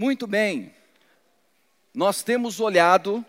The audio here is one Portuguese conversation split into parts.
Muito bem, nós temos olhado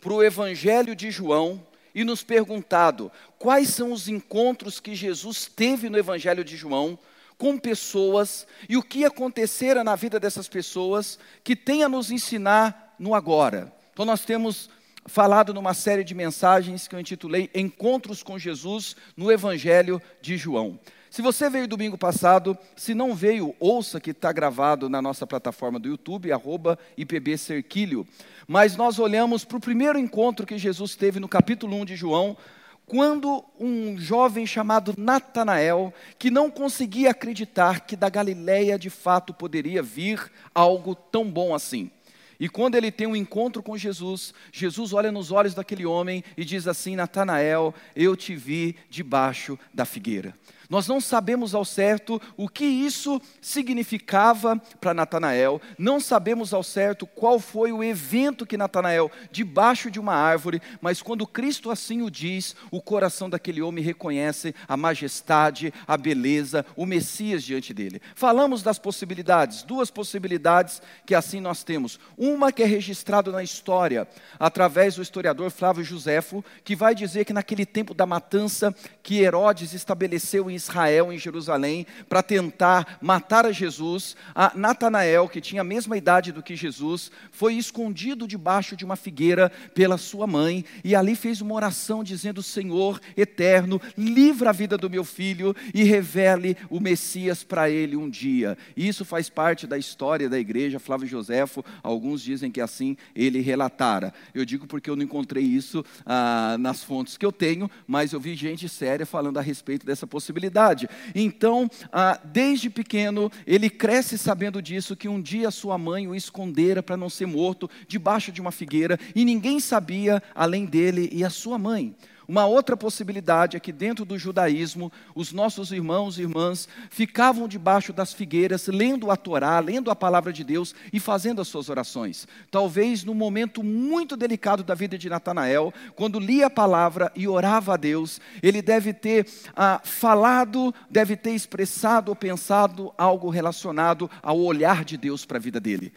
para o Evangelho de João e nos perguntado quais são os encontros que Jesus teve no Evangelho de João com pessoas e o que acontecera na vida dessas pessoas que tem a nos ensinar no agora. Então, nós temos falado numa série de mensagens que eu intitulei Encontros com Jesus no Evangelho de João. Se você veio domingo passado, se não veio, ouça que está gravado na nossa plataforma do YouTube, arroba IPB Cerquilho. Mas nós olhamos para o primeiro encontro que Jesus teve no capítulo 1 de João, quando um jovem chamado Natanael, que não conseguia acreditar que da Galileia de fato poderia vir algo tão bom assim. E quando ele tem um encontro com Jesus, Jesus olha nos olhos daquele homem e diz assim: Natanael, eu te vi debaixo da figueira. Nós não sabemos ao certo o que isso significava para Natanael, não sabemos ao certo qual foi o evento que Natanael, debaixo de uma árvore, mas quando Cristo assim o diz, o coração daquele homem reconhece a majestade, a beleza, o Messias diante dele. Falamos das possibilidades, duas possibilidades que assim nós temos. Uma que é registrada na história, através do historiador Flávio Josefo, que vai dizer que naquele tempo da matança que Herodes estabeleceu em Israel, em Jerusalém, para tentar matar a Jesus, a Natanael, que tinha a mesma idade do que Jesus, foi escondido debaixo de uma figueira pela sua mãe e ali fez uma oração dizendo: Senhor eterno, livra a vida do meu filho e revele o Messias para ele um dia. Isso faz parte da história da igreja. Flávio Joséfo, alguns dizem que assim ele relatara. Eu digo porque eu não encontrei isso ah, nas fontes que eu tenho, mas eu vi gente séria falando a respeito dessa possibilidade possibilidade. Então, ah, desde pequeno, ele cresce sabendo disso, que um dia sua mãe o escondera para não ser morto debaixo de uma figueira, e ninguém sabia além dele e a sua mãe. Uma outra possibilidade é que dentro do judaísmo, os nossos irmãos e irmãs ficavam debaixo das figueiras, lendo a Torá, lendo a palavra de Deus e fazendo as suas orações. Talvez no momento muito delicado da vida de Natanael, quando lia a palavra e orava a Deus, ele deve ter ah, falado, deve ter expressado ou pensado algo relacionado ao olhar de Deus para a vida dele.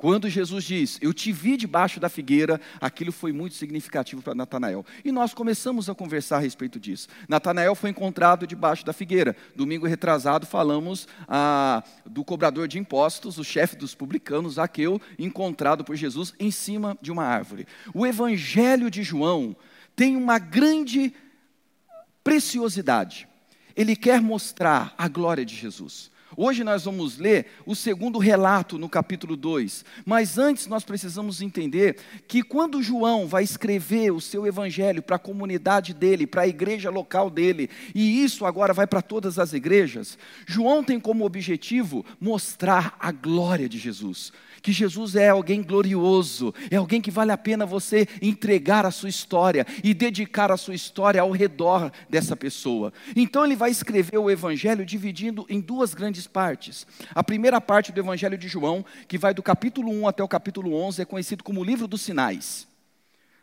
Quando Jesus diz, Eu te vi debaixo da figueira, aquilo foi muito significativo para Natanael. E nós começamos a conversar a respeito disso. Natanael foi encontrado debaixo da figueira. Domingo retrasado falamos ah, do cobrador de impostos, o chefe dos publicanos, Zaqueu, encontrado por Jesus em cima de uma árvore. O Evangelho de João tem uma grande preciosidade. Ele quer mostrar a glória de Jesus. Hoje nós vamos ler o segundo relato no capítulo 2. Mas antes nós precisamos entender que quando João vai escrever o seu evangelho para a comunidade dele, para a igreja local dele, e isso agora vai para todas as igrejas, João tem como objetivo mostrar a glória de Jesus que Jesus é alguém glorioso, é alguém que vale a pena você entregar a sua história e dedicar a sua história ao redor dessa pessoa. Então ele vai escrever o evangelho dividindo em duas grandes partes. A primeira parte do evangelho de João, que vai do capítulo 1 até o capítulo 11, é conhecido como o livro dos sinais.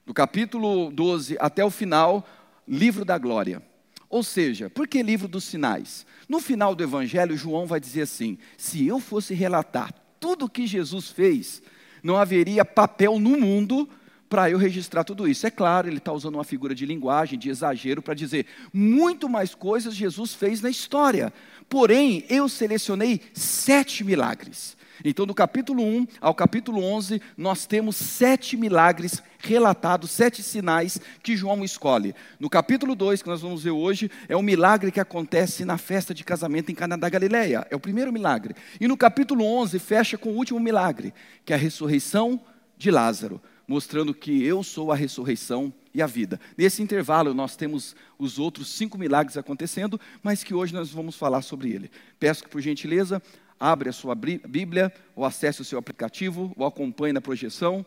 Do capítulo 12 até o final, livro da glória. Ou seja, por que livro dos sinais? No final do evangelho, João vai dizer assim: se eu fosse relatar tudo que Jesus fez, não haveria papel no mundo para eu registrar tudo isso. É claro, ele está usando uma figura de linguagem, de exagero, para dizer muito mais coisas Jesus fez na história. Porém, eu selecionei sete milagres. Então, do capítulo 1 ao capítulo 11, nós temos sete milagres relatados, sete sinais que João escolhe. No capítulo 2, que nós vamos ver hoje, é o milagre que acontece na festa de casamento em Cana da Galileia. É o primeiro milagre. E no capítulo 11, fecha com o último milagre, que é a ressurreição de Lázaro, mostrando que eu sou a ressurreição e a vida. Nesse intervalo, nós temos os outros cinco milagres acontecendo, mas que hoje nós vamos falar sobre ele. Peço que, por gentileza, abre a sua Bíblia, ou acesse o seu aplicativo, ou acompanhe na projeção.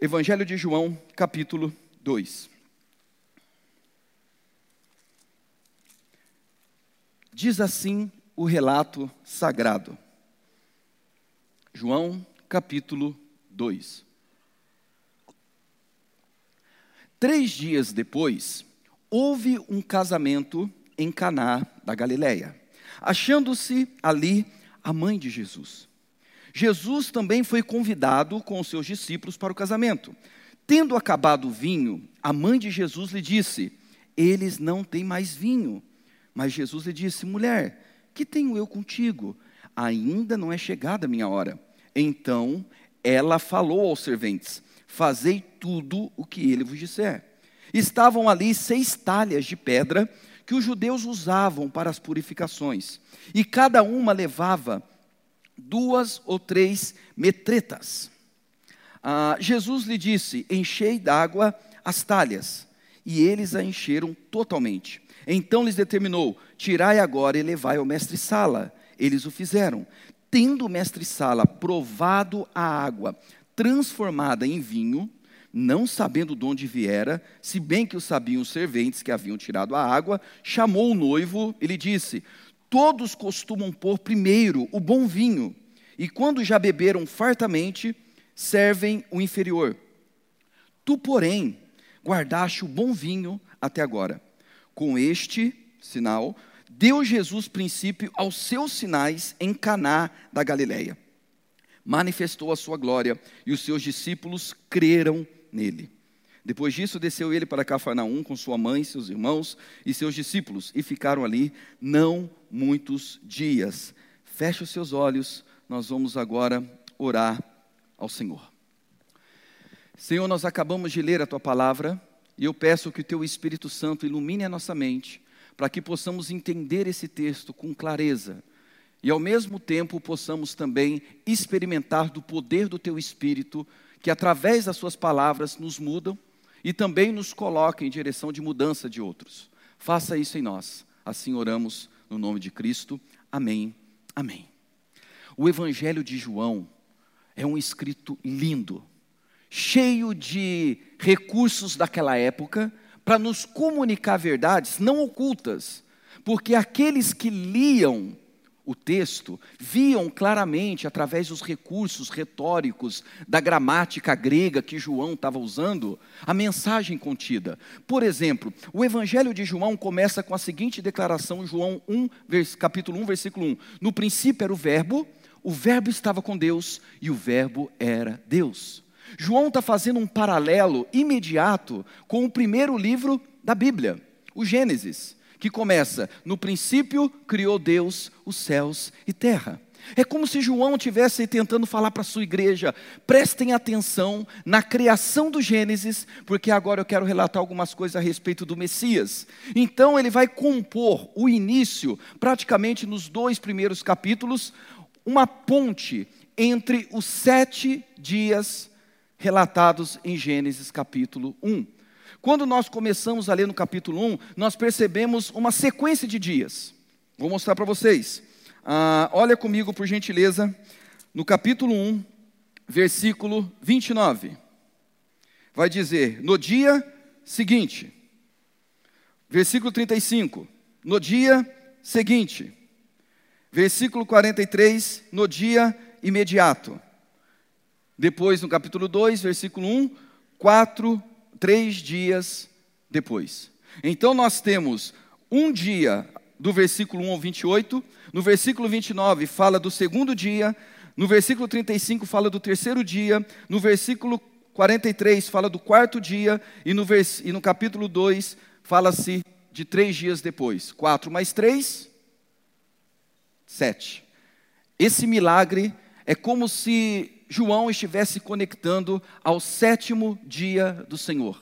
Evangelho de João, capítulo 2. Diz assim o relato sagrado. João, capítulo 2. Três dias depois, houve um casamento em Caná da Galileia. Achando-se ali a mãe de Jesus. Jesus também foi convidado com os seus discípulos para o casamento. Tendo acabado o vinho, a mãe de Jesus lhe disse: Eles não têm mais vinho. Mas Jesus lhe disse: Mulher, que tenho eu contigo? Ainda não é chegada a minha hora. Então ela falou aos serventes: Fazei tudo o que ele vos disser. Estavam ali seis talhas de pedra que os judeus usavam para as purificações, e cada uma levava duas ou três metretas. Ah, Jesus lhe disse: Enchei d'água as talhas, e eles a encheram totalmente. Então lhes determinou: Tirai agora e levai ao mestre-sala. Eles o fizeram. Tendo o mestre-sala provado a água transformada em vinho, não sabendo de onde viera, se bem que o sabiam os serventes que haviam tirado a água, chamou o noivo e lhe disse: Todos costumam pôr primeiro o bom vinho, e quando já beberam fartamente, servem o inferior. Tu, porém, guardaste o bom vinho até agora. Com este sinal, deu Jesus princípio aos seus sinais em Caná da Galileia. Manifestou a sua glória e os seus discípulos creram nele. Depois disso, desceu ele para Cafarnaum com sua mãe, seus irmãos e seus discípulos, e ficaram ali não muitos dias. Feche os seus olhos, nós vamos agora orar ao Senhor. Senhor, nós acabamos de ler a tua palavra, e eu peço que o teu Espírito Santo ilumine a nossa mente, para que possamos entender esse texto com clareza e ao mesmo tempo possamos também experimentar do poder do teu Espírito que através das suas palavras nos mudam e também nos coloca em direção de mudança de outros. Faça isso em nós. Assim oramos no nome de Cristo. Amém. Amém. O Evangelho de João é um escrito lindo, cheio de recursos daquela época para nos comunicar verdades não ocultas, porque aqueles que liam o texto, viam claramente, através dos recursos retóricos da gramática grega que João estava usando, a mensagem contida. Por exemplo, o Evangelho de João começa com a seguinte declaração, João 1, capítulo 1, versículo 1. No princípio era o Verbo, o Verbo estava com Deus e o Verbo era Deus. João está fazendo um paralelo imediato com o primeiro livro da Bíblia, o Gênesis que começa: No princípio criou Deus os céus e terra. É como se João estivesse tentando falar para a sua igreja: prestem atenção na criação do Gênesis, porque agora eu quero relatar algumas coisas a respeito do Messias. Então ele vai compor o início, praticamente nos dois primeiros capítulos, uma ponte entre os sete dias relatados em Gênesis capítulo 1. Quando nós começamos a ler no capítulo 1, nós percebemos uma sequência de dias. Vou mostrar para vocês. Ah, olha comigo, por gentileza, no capítulo 1, versículo 29. Vai dizer: No dia seguinte. Versículo 35. No dia seguinte. Versículo 43. No dia imediato. Depois, no capítulo 2, versículo 1, quatro três dias depois. Então nós temos um dia do versículo 1 ao 28, no versículo 29 fala do segundo dia, no versículo 35 fala do terceiro dia, no versículo 43 fala do quarto dia, e no, vers... e no capítulo 2 fala-se de três dias depois. Quatro mais três, sete. Esse milagre é como se João estivesse conectando ao sétimo dia do Senhor.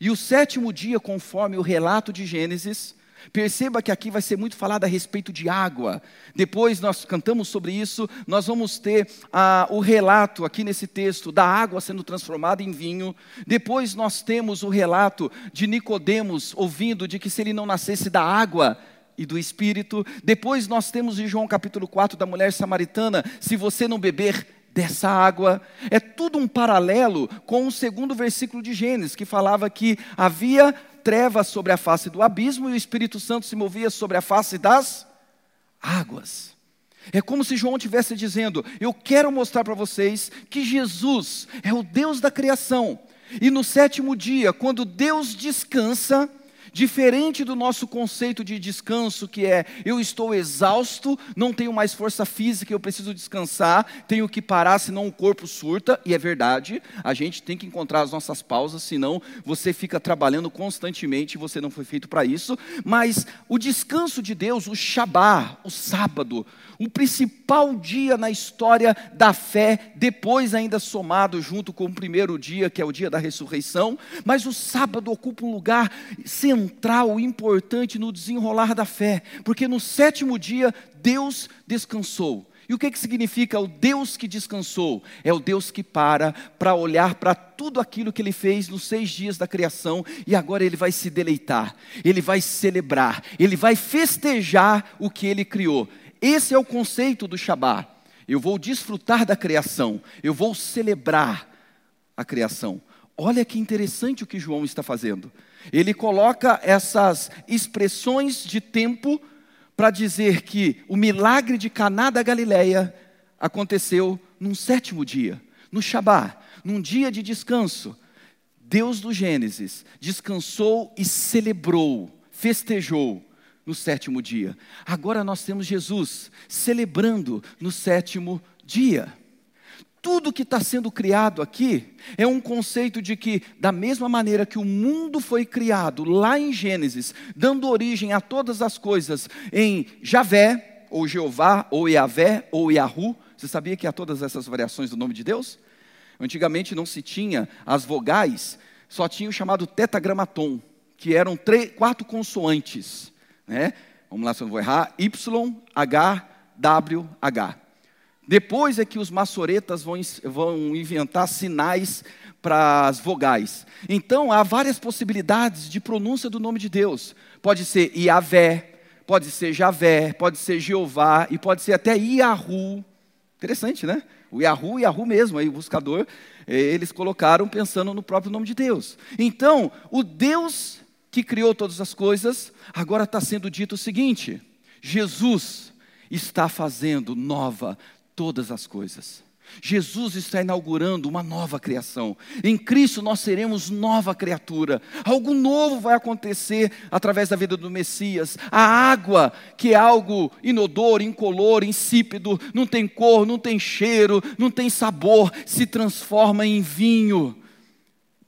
E o sétimo dia, conforme o relato de Gênesis, Perceba que aqui vai ser muito falado a respeito de água. Depois nós cantamos sobre isso, nós vamos ter ah, o relato aqui nesse texto da água sendo transformada em vinho. Depois nós temos o relato de Nicodemos ouvindo de que se ele não nascesse da água, e do Espírito. Depois nós temos em João capítulo 4 da mulher samaritana: se você não beber dessa água. É tudo um paralelo com o segundo versículo de Gênesis, que falava que havia trevas sobre a face do abismo e o Espírito Santo se movia sobre a face das águas. É como se João estivesse dizendo: Eu quero mostrar para vocês que Jesus é o Deus da criação. E no sétimo dia, quando Deus descansa, Diferente do nosso conceito de descanso, que é eu estou exausto, não tenho mais força física, eu preciso descansar, tenho que parar, senão o corpo surta, e é verdade, a gente tem que encontrar as nossas pausas, senão você fica trabalhando constantemente e você não foi feito para isso. Mas o descanso de Deus, o Shabá, o sábado, o principal dia na história da fé, depois ainda somado junto com o primeiro dia, que é o dia da ressurreição, mas o sábado ocupa um lugar central, importante no desenrolar da fé, porque no sétimo dia Deus descansou. E o que, que significa o Deus que descansou? É o Deus que para para olhar para tudo aquilo que ele fez nos seis dias da criação e agora ele vai se deleitar, ele vai celebrar, ele vai festejar o que ele criou. Esse é o conceito do Shabat. Eu vou desfrutar da criação, eu vou celebrar a criação. Olha que interessante o que João está fazendo. Ele coloca essas expressões de tempo para dizer que o milagre de Caná da Galileia aconteceu num sétimo dia, no Shabat, num dia de descanso. Deus do Gênesis descansou e celebrou, festejou no sétimo dia. Agora nós temos Jesus celebrando no sétimo dia. Tudo que está sendo criado aqui é um conceito de que, da mesma maneira que o mundo foi criado lá em Gênesis, dando origem a todas as coisas em Javé, ou Jeová, ou Yahvé, ou Yahu, você sabia que há todas essas variações do nome de Deus? Antigamente não se tinha as vogais, só tinha o chamado tetragramaton, que eram três, quatro consoantes né? Vamos lá se eu não vou errar, Y, H, W, H. Depois é que os maçoretas vão, vão inventar sinais para as vogais. Então, há várias possibilidades de pronúncia do nome de Deus. Pode ser Iavé, pode ser Javé, pode ser Jeová e pode ser até Iahu. Interessante, né? O Yahu, Yahu mesmo, aí o buscador, eh, eles colocaram pensando no próprio nome de Deus. Então, o Deus que criou todas as coisas, agora está sendo dito o seguinte: Jesus está fazendo nova todas as coisas. Jesus está inaugurando uma nova criação. Em Cristo nós seremos nova criatura. Algo novo vai acontecer através da vida do Messias. A água, que é algo inodor, incolor, insípido, não tem cor, não tem cheiro, não tem sabor, se transforma em vinho.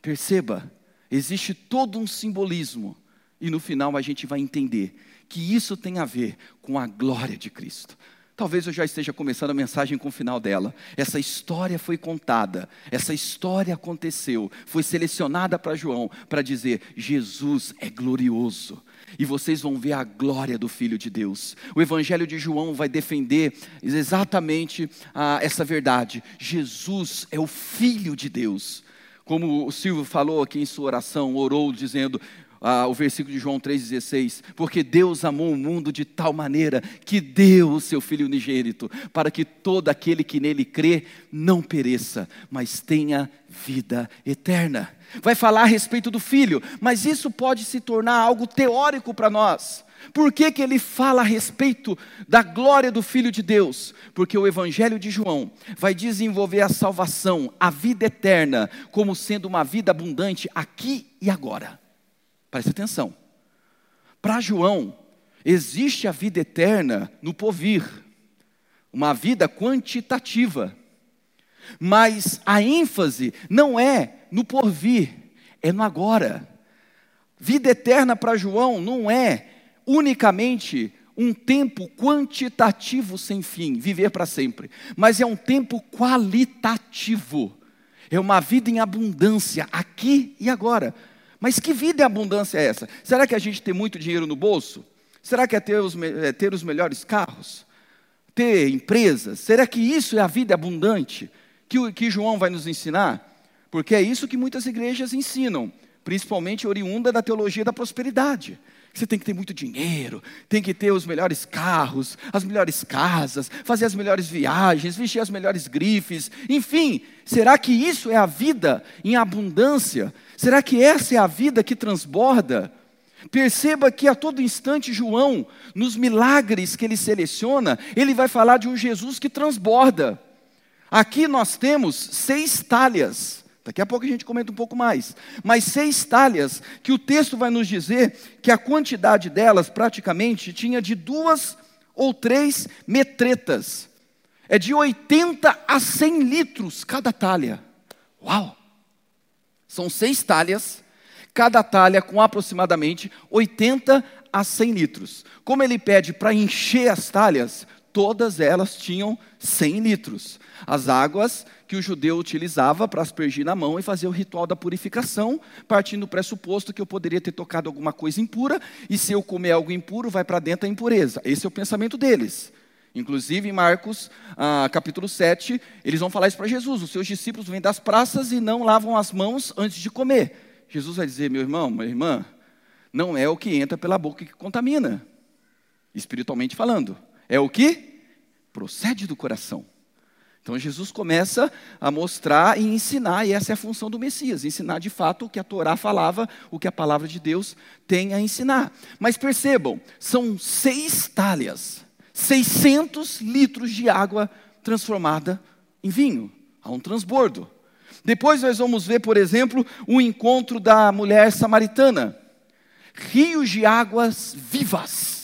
Perceba, Existe todo um simbolismo, e no final a gente vai entender que isso tem a ver com a glória de Cristo. Talvez eu já esteja começando a mensagem com o final dela. Essa história foi contada, essa história aconteceu, foi selecionada para João para dizer: Jesus é glorioso. E vocês vão ver a glória do Filho de Deus. O Evangelho de João vai defender exatamente ah, essa verdade. Jesus é o Filho de Deus. Como o Silvio falou aqui em sua oração, orou dizendo, ah, o versículo de João 3,16: Porque Deus amou o mundo de tal maneira que deu o seu Filho unigênito, para que todo aquele que nele crê não pereça, mas tenha vida eterna. Vai falar a respeito do Filho, mas isso pode se tornar algo teórico para nós. Por que, que ele fala a respeito da glória do Filho de Deus? Porque o Evangelho de João vai desenvolver a salvação, a vida eterna, como sendo uma vida abundante aqui e agora. Preste atenção. Para João, existe a vida eterna no porvir, uma vida quantitativa. Mas a ênfase não é no porvir, é no agora. Vida eterna para João não é unicamente um tempo quantitativo sem fim, viver para sempre, mas é um tempo qualitativo. É uma vida em abundância, aqui e agora. Mas que vida em abundância é essa? Será que a gente tem muito dinheiro no bolso? Será que é ter os, é ter os melhores carros? Ter empresas? Será que isso é a vida abundante que, que João vai nos ensinar? Porque é isso que muitas igrejas ensinam, principalmente oriunda da teologia da prosperidade. Você tem que ter muito dinheiro, tem que ter os melhores carros, as melhores casas, fazer as melhores viagens, vestir as melhores grifes, enfim. Será que isso é a vida em abundância? Será que essa é a vida que transborda? Perceba que a todo instante João, nos milagres que ele seleciona, ele vai falar de um Jesus que transborda. Aqui nós temos seis talhas, Daqui a pouco a gente comenta um pouco mais. Mas seis talhas, que o texto vai nos dizer que a quantidade delas praticamente tinha de duas ou três metretas. É de 80 a 100 litros cada talha. Uau! São seis talhas, cada talha com aproximadamente 80 a 100 litros. Como ele pede para encher as talhas, todas elas tinham 100 litros. As águas que o judeu utilizava para aspergir na mão e fazer o ritual da purificação, partindo do pressuposto que eu poderia ter tocado alguma coisa impura, e se eu comer algo impuro, vai para dentro a impureza. Esse é o pensamento deles. Inclusive, em Marcos, ah, capítulo 7, eles vão falar isso para Jesus: os seus discípulos vêm das praças e não lavam as mãos antes de comer. Jesus vai dizer: meu irmão, minha irmã, não é o que entra pela boca que contamina, espiritualmente falando é o que procede do coração. Então Jesus começa a mostrar e ensinar, e essa é a função do Messias, ensinar de fato o que a Torá falava, o que a palavra de Deus tem a ensinar. Mas percebam, são seis talhas, 600 litros de água transformada em vinho, há um transbordo. Depois nós vamos ver, por exemplo, o encontro da mulher samaritana. Rios de águas vivas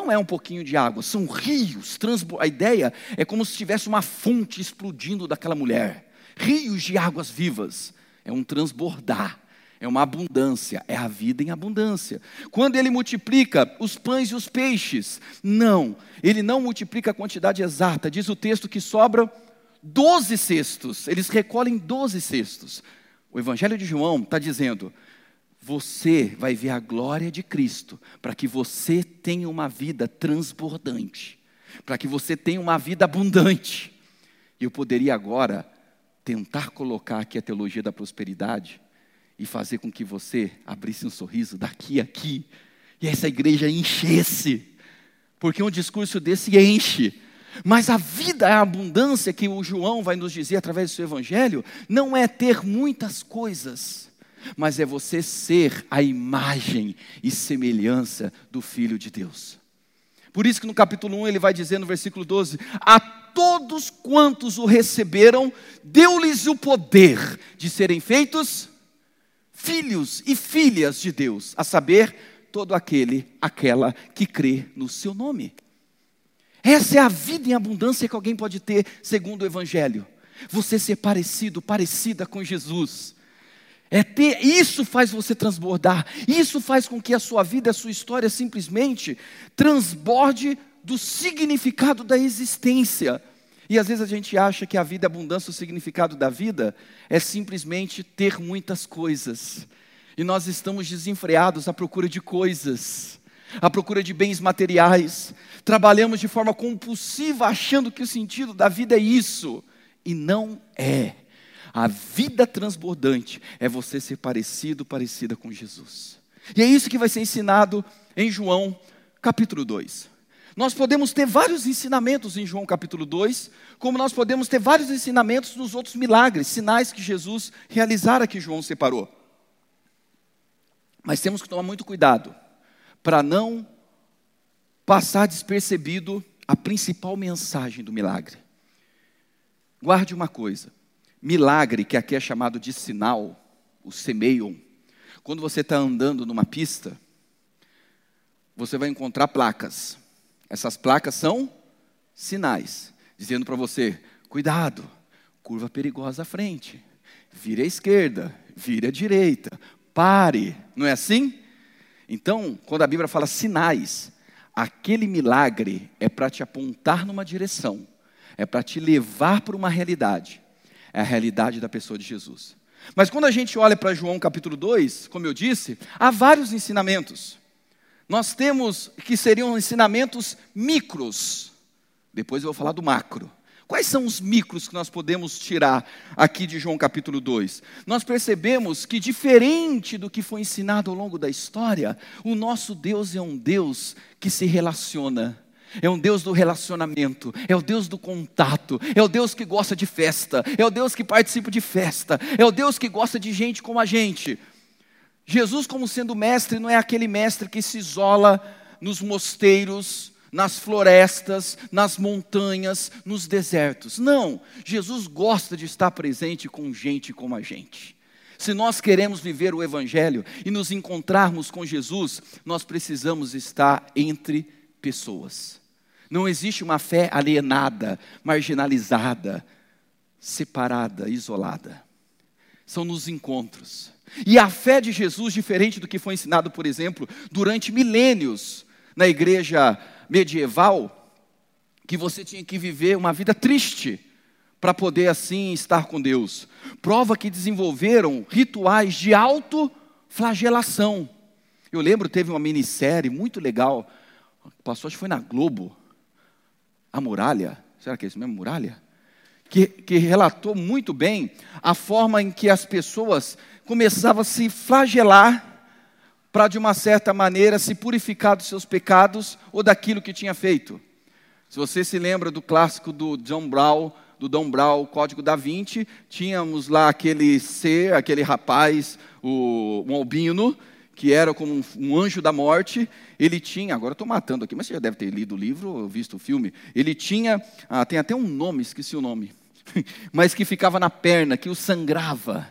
não é um pouquinho de água, são rios. A ideia é como se tivesse uma fonte explodindo daquela mulher. Rios de águas vivas. É um transbordar, é uma abundância, é a vida em abundância. Quando ele multiplica os pães e os peixes, não, ele não multiplica a quantidade exata. Diz o texto que sobra 12 cestos, eles recolhem 12 cestos. O Evangelho de João está dizendo: você vai ver a glória de Cristo, para que você tenha uma vida transbordante, para que você tenha uma vida abundante. E eu poderia agora tentar colocar aqui a teologia da prosperidade e fazer com que você abrisse um sorriso daqui a aqui e essa igreja enchesse, porque um discurso desse enche. Mas a vida, a abundância que o João vai nos dizer através do seu evangelho, não é ter muitas coisas mas é você ser a imagem e semelhança do Filho de Deus. Por isso que no capítulo 1 ele vai dizer no versículo 12: A todos quantos o receberam, deu-lhes o poder de serem feitos filhos e filhas de Deus, a saber, todo aquele, aquela que crê no seu nome. Essa é a vida em abundância que alguém pode ter, segundo o Evangelho. Você ser parecido, parecida com Jesus. É ter, isso faz você transbordar. Isso faz com que a sua vida, a sua história simplesmente transborde do significado da existência. E às vezes a gente acha que a vida, a abundância, o significado da vida é simplesmente ter muitas coisas. E nós estamos desenfreados à procura de coisas, à procura de bens materiais. Trabalhamos de forma compulsiva achando que o sentido da vida é isso. E não é. A vida transbordante é você ser parecido, parecida com Jesus. E é isso que vai ser ensinado em João capítulo 2. Nós podemos ter vários ensinamentos em João capítulo 2, como nós podemos ter vários ensinamentos nos outros milagres, sinais que Jesus realizara que João separou. Mas temos que tomar muito cuidado para não passar despercebido a principal mensagem do milagre. Guarde uma coisa: milagre, que aqui é chamado de sinal, o semeion. Quando você está andando numa pista, você vai encontrar placas. Essas placas são sinais, dizendo para você: cuidado, curva perigosa à frente, vire à esquerda, vire à direita, pare. Não é assim? Então, quando a Bíblia fala sinais, aquele milagre é para te apontar numa direção, é para te levar para uma realidade é a realidade da pessoa de Jesus. Mas quando a gente olha para João capítulo 2, como eu disse, há vários ensinamentos. Nós temos que seriam ensinamentos micros. Depois eu vou falar do macro. Quais são os micros que nós podemos tirar aqui de João capítulo 2? Nós percebemos que, diferente do que foi ensinado ao longo da história, o nosso Deus é um Deus que se relaciona é um Deus do relacionamento, é o Deus do contato, é o Deus que gosta de festa, é o Deus que participa de festa, é o Deus que gosta de gente como a gente. Jesus, como sendo mestre, não é aquele mestre que se isola nos mosteiros, nas florestas, nas montanhas, nos desertos. Não, Jesus gosta de estar presente com gente como a gente. Se nós queremos viver o Evangelho e nos encontrarmos com Jesus, nós precisamos estar entre pessoas. Não existe uma fé alienada, marginalizada, separada, isolada. São nos encontros. E a fé de Jesus, diferente do que foi ensinado, por exemplo, durante milênios na igreja medieval, que você tinha que viver uma vida triste para poder assim estar com Deus. Prova que desenvolveram rituais de autoflagelação. Eu lembro, teve uma minissérie muito legal, passou, acho que foi na Globo, A Muralha, será que é isso mesmo, Muralha? Que, que relatou muito bem a forma em que as pessoas começavam a se flagelar para, de uma certa maneira, se purificar dos seus pecados ou daquilo que tinha feito. Se você se lembra do clássico do John Brown, do Dom Brown, o Código da Vinci, tínhamos lá aquele ser, aquele rapaz, o, albino, que era como um, um anjo da morte. Ele tinha, agora estou matando aqui, mas você já deve ter lido o livro ou visto o filme. Ele tinha, ah, tem até um nome, esqueci o nome, mas que ficava na perna, que o sangrava.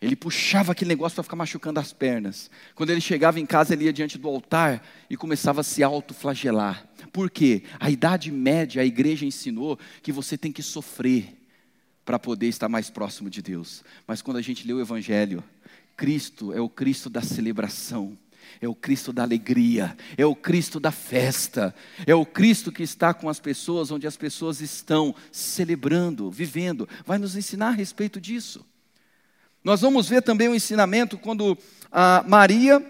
Ele puxava aquele negócio para ficar machucando as pernas. Quando ele chegava em casa, ele ia diante do altar e começava a se autoflagelar. Por quê? A Idade Média, a igreja ensinou que você tem que sofrer para poder estar mais próximo de Deus. Mas quando a gente lê o Evangelho, Cristo é o Cristo da celebração, é o Cristo da alegria, é o Cristo da festa, é o Cristo que está com as pessoas onde as pessoas estão celebrando, vivendo. Vai nos ensinar a respeito disso. Nós vamos ver também o ensinamento quando a Maria,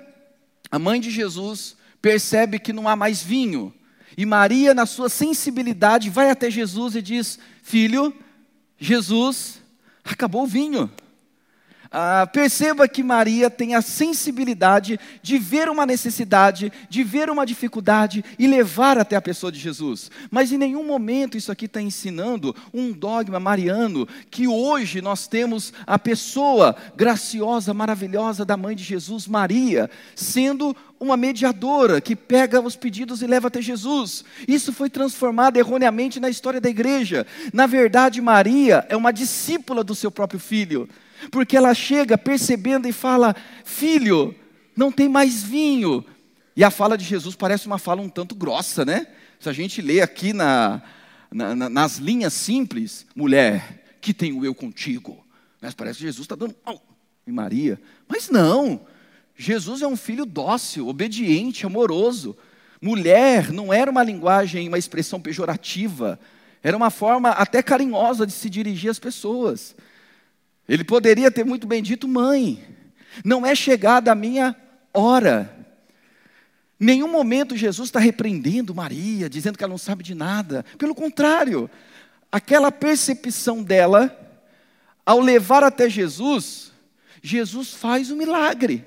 a mãe de Jesus, percebe que não há mais vinho. E Maria, na sua sensibilidade, vai até Jesus e diz: Filho, Jesus, acabou o vinho. Ah, perceba que Maria tem a sensibilidade de ver uma necessidade, de ver uma dificuldade e levar até a pessoa de Jesus. Mas em nenhum momento isso aqui está ensinando um dogma mariano, que hoje nós temos a pessoa graciosa, maravilhosa da mãe de Jesus, Maria, sendo uma mediadora que pega os pedidos e leva até Jesus. Isso foi transformado erroneamente na história da igreja. Na verdade, Maria é uma discípula do seu próprio filho porque ela chega percebendo e fala: Filho, não tem mais vinho. E a fala de Jesus parece uma fala um tanto grossa, né? Se a gente lê aqui na, na, na, nas linhas simples, mulher, que tenho eu contigo? Mas parece que Jesus está dando oh, em Maria. Mas não, Jesus é um filho dócil, obediente, amoroso. Mulher não era uma linguagem, uma expressão pejorativa, era uma forma até carinhosa de se dirigir às pessoas. Ele poderia ter muito bem dito, mãe, não é chegada a minha hora. Nenhum momento Jesus está repreendendo Maria, dizendo que ela não sabe de nada. Pelo contrário, aquela percepção dela, ao levar até Jesus, Jesus faz o um milagre.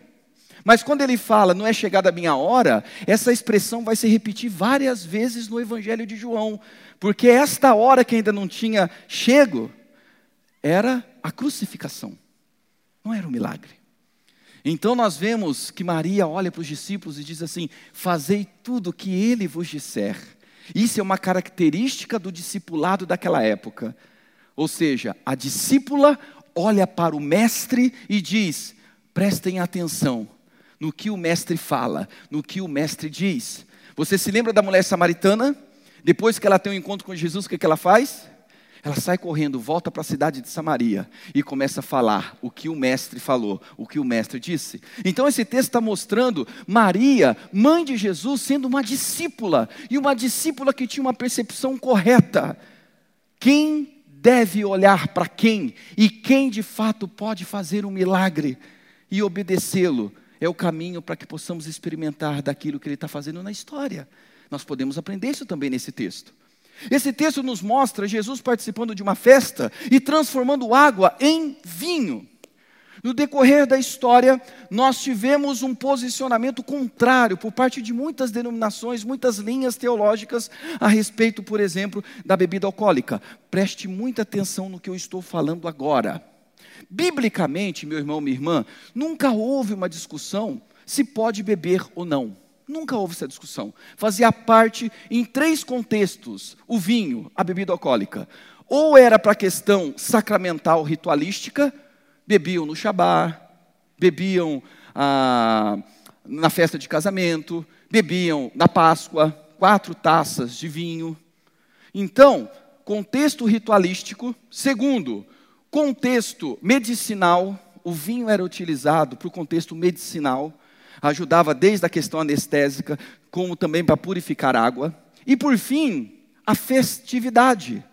Mas quando ele fala, não é chegada a minha hora, essa expressão vai se repetir várias vezes no Evangelho de João, porque esta hora que ainda não tinha chego, era a crucificação, não era um milagre. Então nós vemos que Maria olha para os discípulos e diz assim: Fazei tudo o que ele vos disser. Isso é uma característica do discipulado daquela época. Ou seja, a discípula olha para o mestre e diz: prestem atenção no que o mestre fala, no que o mestre diz. Você se lembra da mulher samaritana? Depois que ela tem um encontro com Jesus, o que, que ela faz? Ela sai correndo, volta para a cidade de Samaria e começa a falar o que o mestre falou, o que o mestre disse. Então esse texto está mostrando Maria, mãe de Jesus, sendo uma discípula, e uma discípula que tinha uma percepção correta. Quem deve olhar para quem e quem de fato pode fazer um milagre e obedecê-lo é o caminho para que possamos experimentar daquilo que ele está fazendo na história. Nós podemos aprender isso também nesse texto. Esse texto nos mostra Jesus participando de uma festa e transformando água em vinho. No decorrer da história, nós tivemos um posicionamento contrário por parte de muitas denominações, muitas linhas teológicas a respeito, por exemplo, da bebida alcoólica. Preste muita atenção no que eu estou falando agora. Biblicamente, meu irmão, minha irmã, nunca houve uma discussão se pode beber ou não. Nunca houve essa discussão. Fazia parte em três contextos: o vinho, a bebida alcoólica. Ou era para a questão sacramental, ritualística, bebiam no Shabá, bebiam ah, na festa de casamento, bebiam na Páscoa, quatro taças de vinho. Então, contexto ritualístico. Segundo, contexto medicinal. O vinho era utilizado para o contexto medicinal ajudava desde a questão anestésica, como também para purificar água. E por fim, a festividade.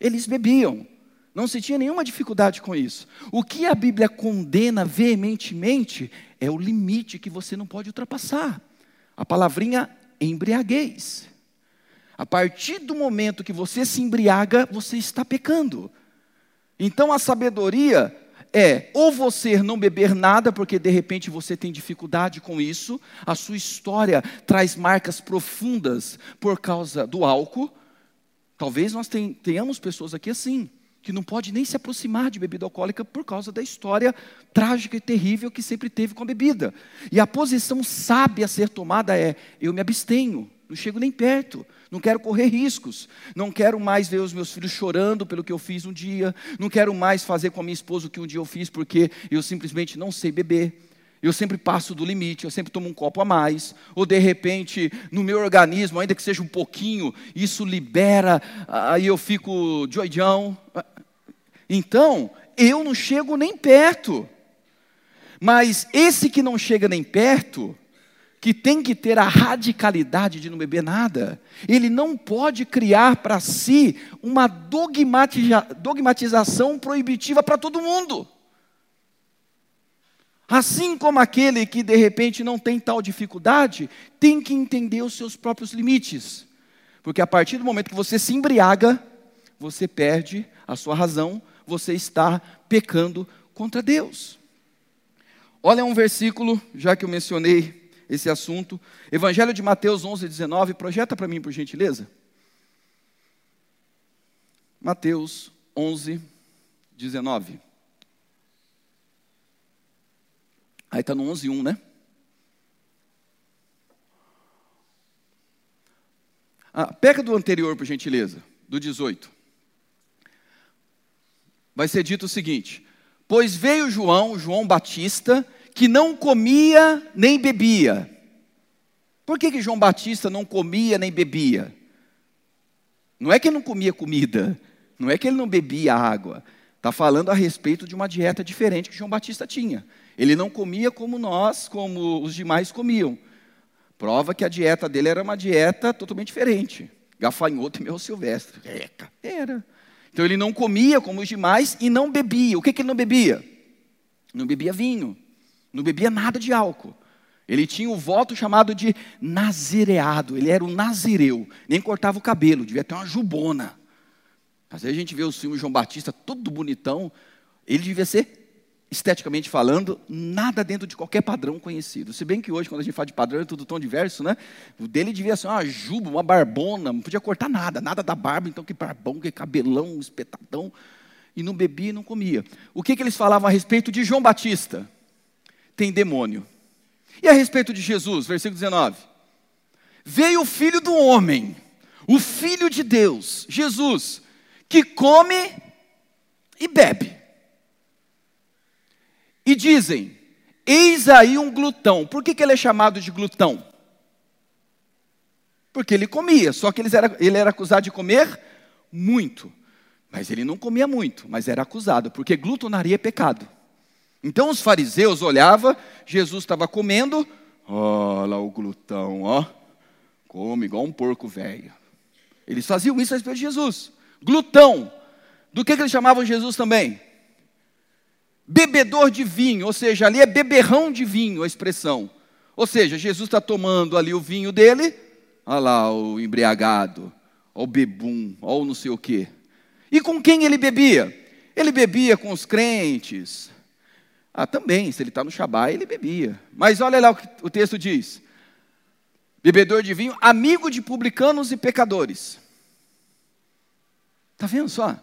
Eles bebiam. Não se tinha nenhuma dificuldade com isso. O que a Bíblia condena veementemente é o limite que você não pode ultrapassar. A palavrinha embriaguez. A partir do momento que você se embriaga, você está pecando. Então a sabedoria é ou você não beber nada, porque de repente você tem dificuldade com isso, a sua história traz marcas profundas por causa do álcool. Talvez nós tenhamos pessoas aqui assim, que não pode nem se aproximar de bebida alcoólica por causa da história trágica e terrível que sempre teve com a bebida. E a posição sábia a ser tomada é: eu me abstenho, não chego nem perto, não quero correr riscos, não quero mais ver os meus filhos chorando pelo que eu fiz um dia, não quero mais fazer com a minha esposa o que um dia eu fiz porque eu simplesmente não sei beber. Eu sempre passo do limite, eu sempre tomo um copo a mais, ou de repente, no meu organismo, ainda que seja um pouquinho, isso libera, aí eu fico doidão. Então, eu não chego nem perto. Mas esse que não chega nem perto, que tem que ter a radicalidade de não beber nada, ele não pode criar para si uma dogmatiza dogmatização proibitiva para todo mundo. Assim como aquele que de repente não tem tal dificuldade, tem que entender os seus próprios limites. Porque a partir do momento que você se embriaga, você perde a sua razão, você está pecando contra Deus. Olha um versículo, já que eu mencionei esse assunto. Evangelho de Mateus 11, 19, projeta para mim, por gentileza. Mateus 11, 19. Aí está no 11, 1, né? Ah, pega do anterior, por gentileza, do 18. Vai ser dito o seguinte: Pois veio João, João Batista, que não comia nem bebia. Por que, que João Batista não comia nem bebia? Não é que ele não comia comida, não é que ele não bebia água. Está falando a respeito de uma dieta diferente que João Batista tinha. Ele não comia como nós, como os demais comiam. Prova que a dieta dele era uma dieta totalmente diferente. Gafanhoto e mel silvestre. Eca, era. Então ele não comia como os demais e não bebia. O que, que ele não bebia? Não bebia vinho não bebia nada de álcool. Ele tinha o voto chamado de nazireado, ele era um nazireu, nem cortava o cabelo, devia ter uma jubona. Às vezes a gente vê o filme João Batista todo bonitão, ele devia ser, esteticamente falando, nada dentro de qualquer padrão conhecido. Se bem que hoje, quando a gente fala de padrão, é tudo tão diverso, né? O dele devia ser uma juba, uma barbona, não podia cortar nada, nada da barba, então que barbão, que cabelão, espetadão. E não bebia e não comia. O que, que eles falavam a respeito de João Batista? Tem demônio. E a respeito de Jesus, versículo 19: Veio o filho do homem, o filho de Deus, Jesus, que come e bebe. E dizem: Eis aí um glutão. Por que, que ele é chamado de glutão? Porque ele comia, só que ele era, ele era acusado de comer muito. Mas ele não comia muito, mas era acusado, porque glutonaria é pecado. Então os fariseus olhavam, Jesus estava comendo, olha o glutão, ó, come igual um porco velho. Eles faziam isso a respeito de Jesus. Glutão. Do que, que eles chamavam Jesus também? Bebedor de vinho, ou seja, ali é beberrão de vinho a expressão. Ou seja, Jesus está tomando ali o vinho dele, olha lá o embriagado, olha o bebum, olha o não sei o quê. E com quem ele bebia? Ele bebia com os crentes, ah, também, se ele está no Shabá, ele bebia. Mas olha lá o que o texto diz: bebedor de vinho, amigo de publicanos e pecadores. Está vendo só?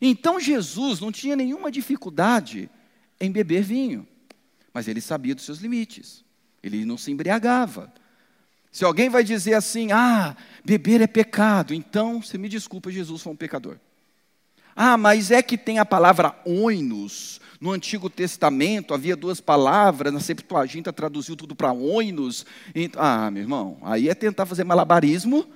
Então Jesus não tinha nenhuma dificuldade em beber vinho, mas ele sabia dos seus limites. Ele não se embriagava. Se alguém vai dizer assim, ah, beber é pecado, então, você me desculpa, Jesus foi um pecador. Ah, mas é que tem a palavra oinos. No Antigo Testamento havia duas palavras, na Septuaginta traduziu tudo para oinos. Ah, meu irmão, aí é tentar fazer malabarismo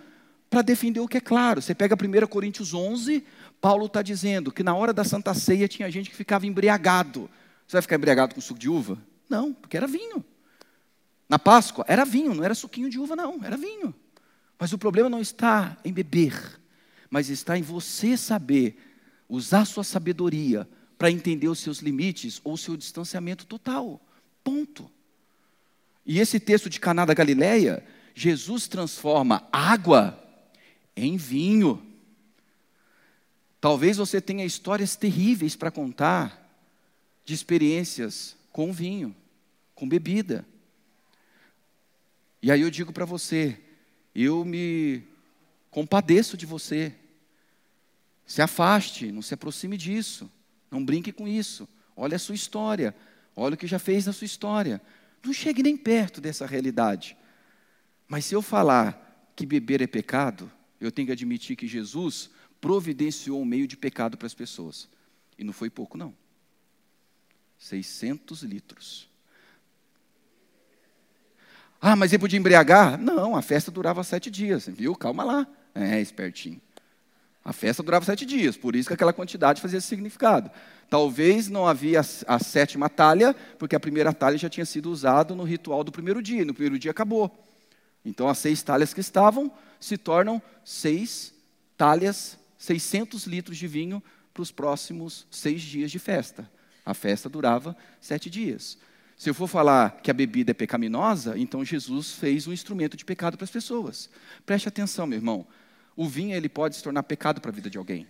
para defender o que é claro. Você pega 1 Coríntios 11, Paulo está dizendo que na hora da Santa Ceia tinha gente que ficava embriagado. Você vai ficar embriagado com suco de uva? Não, porque era vinho. Na Páscoa era vinho, não era suquinho de uva, não, era vinho. Mas o problema não está em beber, mas está em você saber usar sua sabedoria para entender os seus limites ou seu distanciamento total. Ponto. E esse texto de Caná da Galileia, Jesus transforma água em vinho. Talvez você tenha histórias terríveis para contar de experiências com vinho, com bebida. E aí eu digo para você, eu me compadeço de você. Se afaste, não se aproxime disso. Não brinque com isso. Olha a sua história. Olha o que já fez na sua história. Não chegue nem perto dessa realidade. Mas se eu falar que beber é pecado, eu tenho que admitir que Jesus providenciou um meio de pecado para as pessoas. E não foi pouco, não. 600 litros. Ah, mas ele podia embriagar? Não, a festa durava sete dias, viu? Calma lá. É, espertinho. A festa durava sete dias, por isso que aquela quantidade fazia significado. Talvez não havia a sétima talha, porque a primeira talha já tinha sido usada no ritual do primeiro dia, e no primeiro dia acabou. Então as seis talhas que estavam se tornam seis talhas, 600 litros de vinho para os próximos seis dias de festa. A festa durava sete dias. Se eu for falar que a bebida é pecaminosa, então Jesus fez um instrumento de pecado para as pessoas. Preste atenção, meu irmão. O vinho ele pode se tornar pecado para a vida de alguém.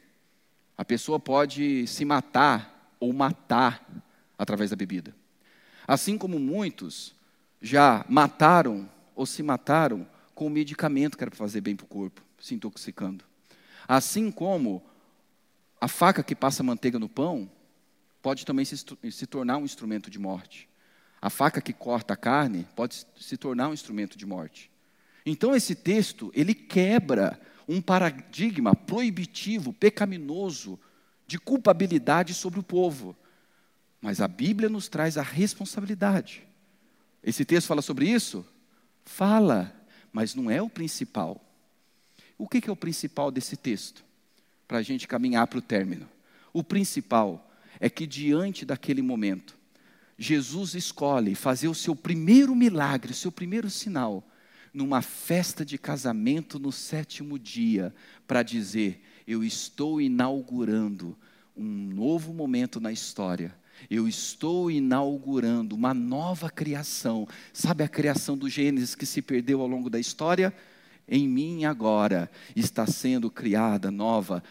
A pessoa pode se matar ou matar através da bebida. Assim como muitos já mataram ou se mataram com o medicamento que era para fazer bem para o corpo, se intoxicando. Assim como a faca que passa manteiga no pão pode também se, se tornar um instrumento de morte. A faca que corta a carne pode se tornar um instrumento de morte. Então esse texto, ele quebra um paradigma proibitivo, pecaminoso, de culpabilidade sobre o povo. Mas a Bíblia nos traz a responsabilidade. Esse texto fala sobre isso? Fala, mas não é o principal. O que é o principal desse texto? Para a gente caminhar para o término. O principal é que diante daquele momento, Jesus escolhe fazer o seu primeiro milagre, o seu primeiro sinal, numa festa de casamento no sétimo dia, para dizer: Eu estou inaugurando um novo momento na história. Eu estou inaugurando uma nova criação. Sabe a criação do Gênesis que se perdeu ao longo da história? Em mim agora está sendo criada nova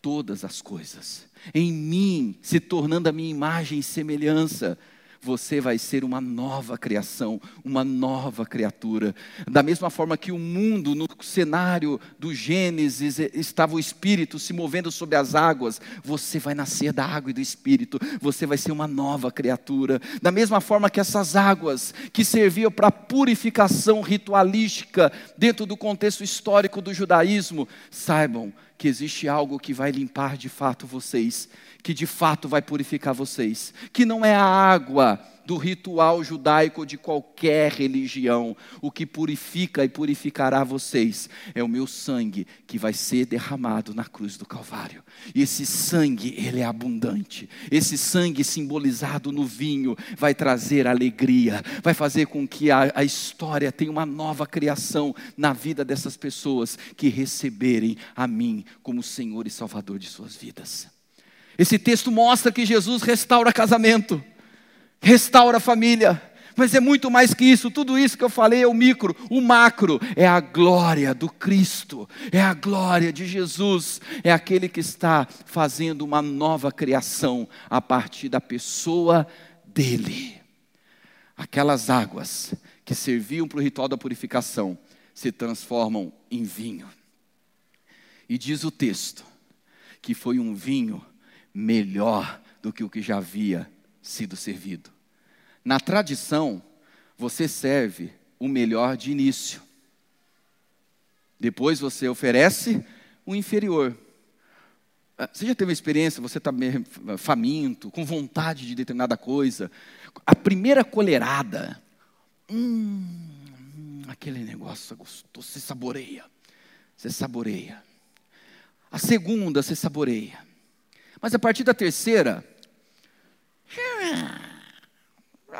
todas as coisas. Em mim, se tornando a minha imagem e semelhança você vai ser uma nova criação, uma nova criatura. Da mesma forma que o mundo, no cenário do Gênesis, estava o Espírito se movendo sobre as águas, você vai nascer da água e do Espírito, você vai ser uma nova criatura. Da mesma forma que essas águas que serviam para purificação ritualística dentro do contexto histórico do judaísmo, saibam que existe algo que vai limpar de fato vocês, que de fato vai purificar vocês, que não é a água do ritual judaico de qualquer religião. O que purifica e purificará vocês é o meu sangue que vai ser derramado na cruz do Calvário. E esse sangue, ele é abundante. Esse sangue simbolizado no vinho vai trazer alegria, vai fazer com que a, a história tenha uma nova criação na vida dessas pessoas que receberem a mim como Senhor e Salvador de suas vidas. Esse texto mostra que Jesus restaura casamento restaura família. Mas é muito mais que isso, tudo isso que eu falei é o micro, o macro é a glória do Cristo, é a glória de Jesus, é aquele que está fazendo uma nova criação a partir da pessoa dele. Aquelas águas que serviam para o ritual da purificação se transformam em vinho. E diz o texto que foi um vinho melhor do que o que já havia sido servido. Na tradição, você serve o melhor de início. Depois você oferece o inferior. Ah, você já teve uma experiência, você está faminto, com vontade de determinada coisa. A primeira colherada, hum, aquele negócio gostoso, você saboreia. Você saboreia. A segunda, você saboreia. Mas a partir da terceira,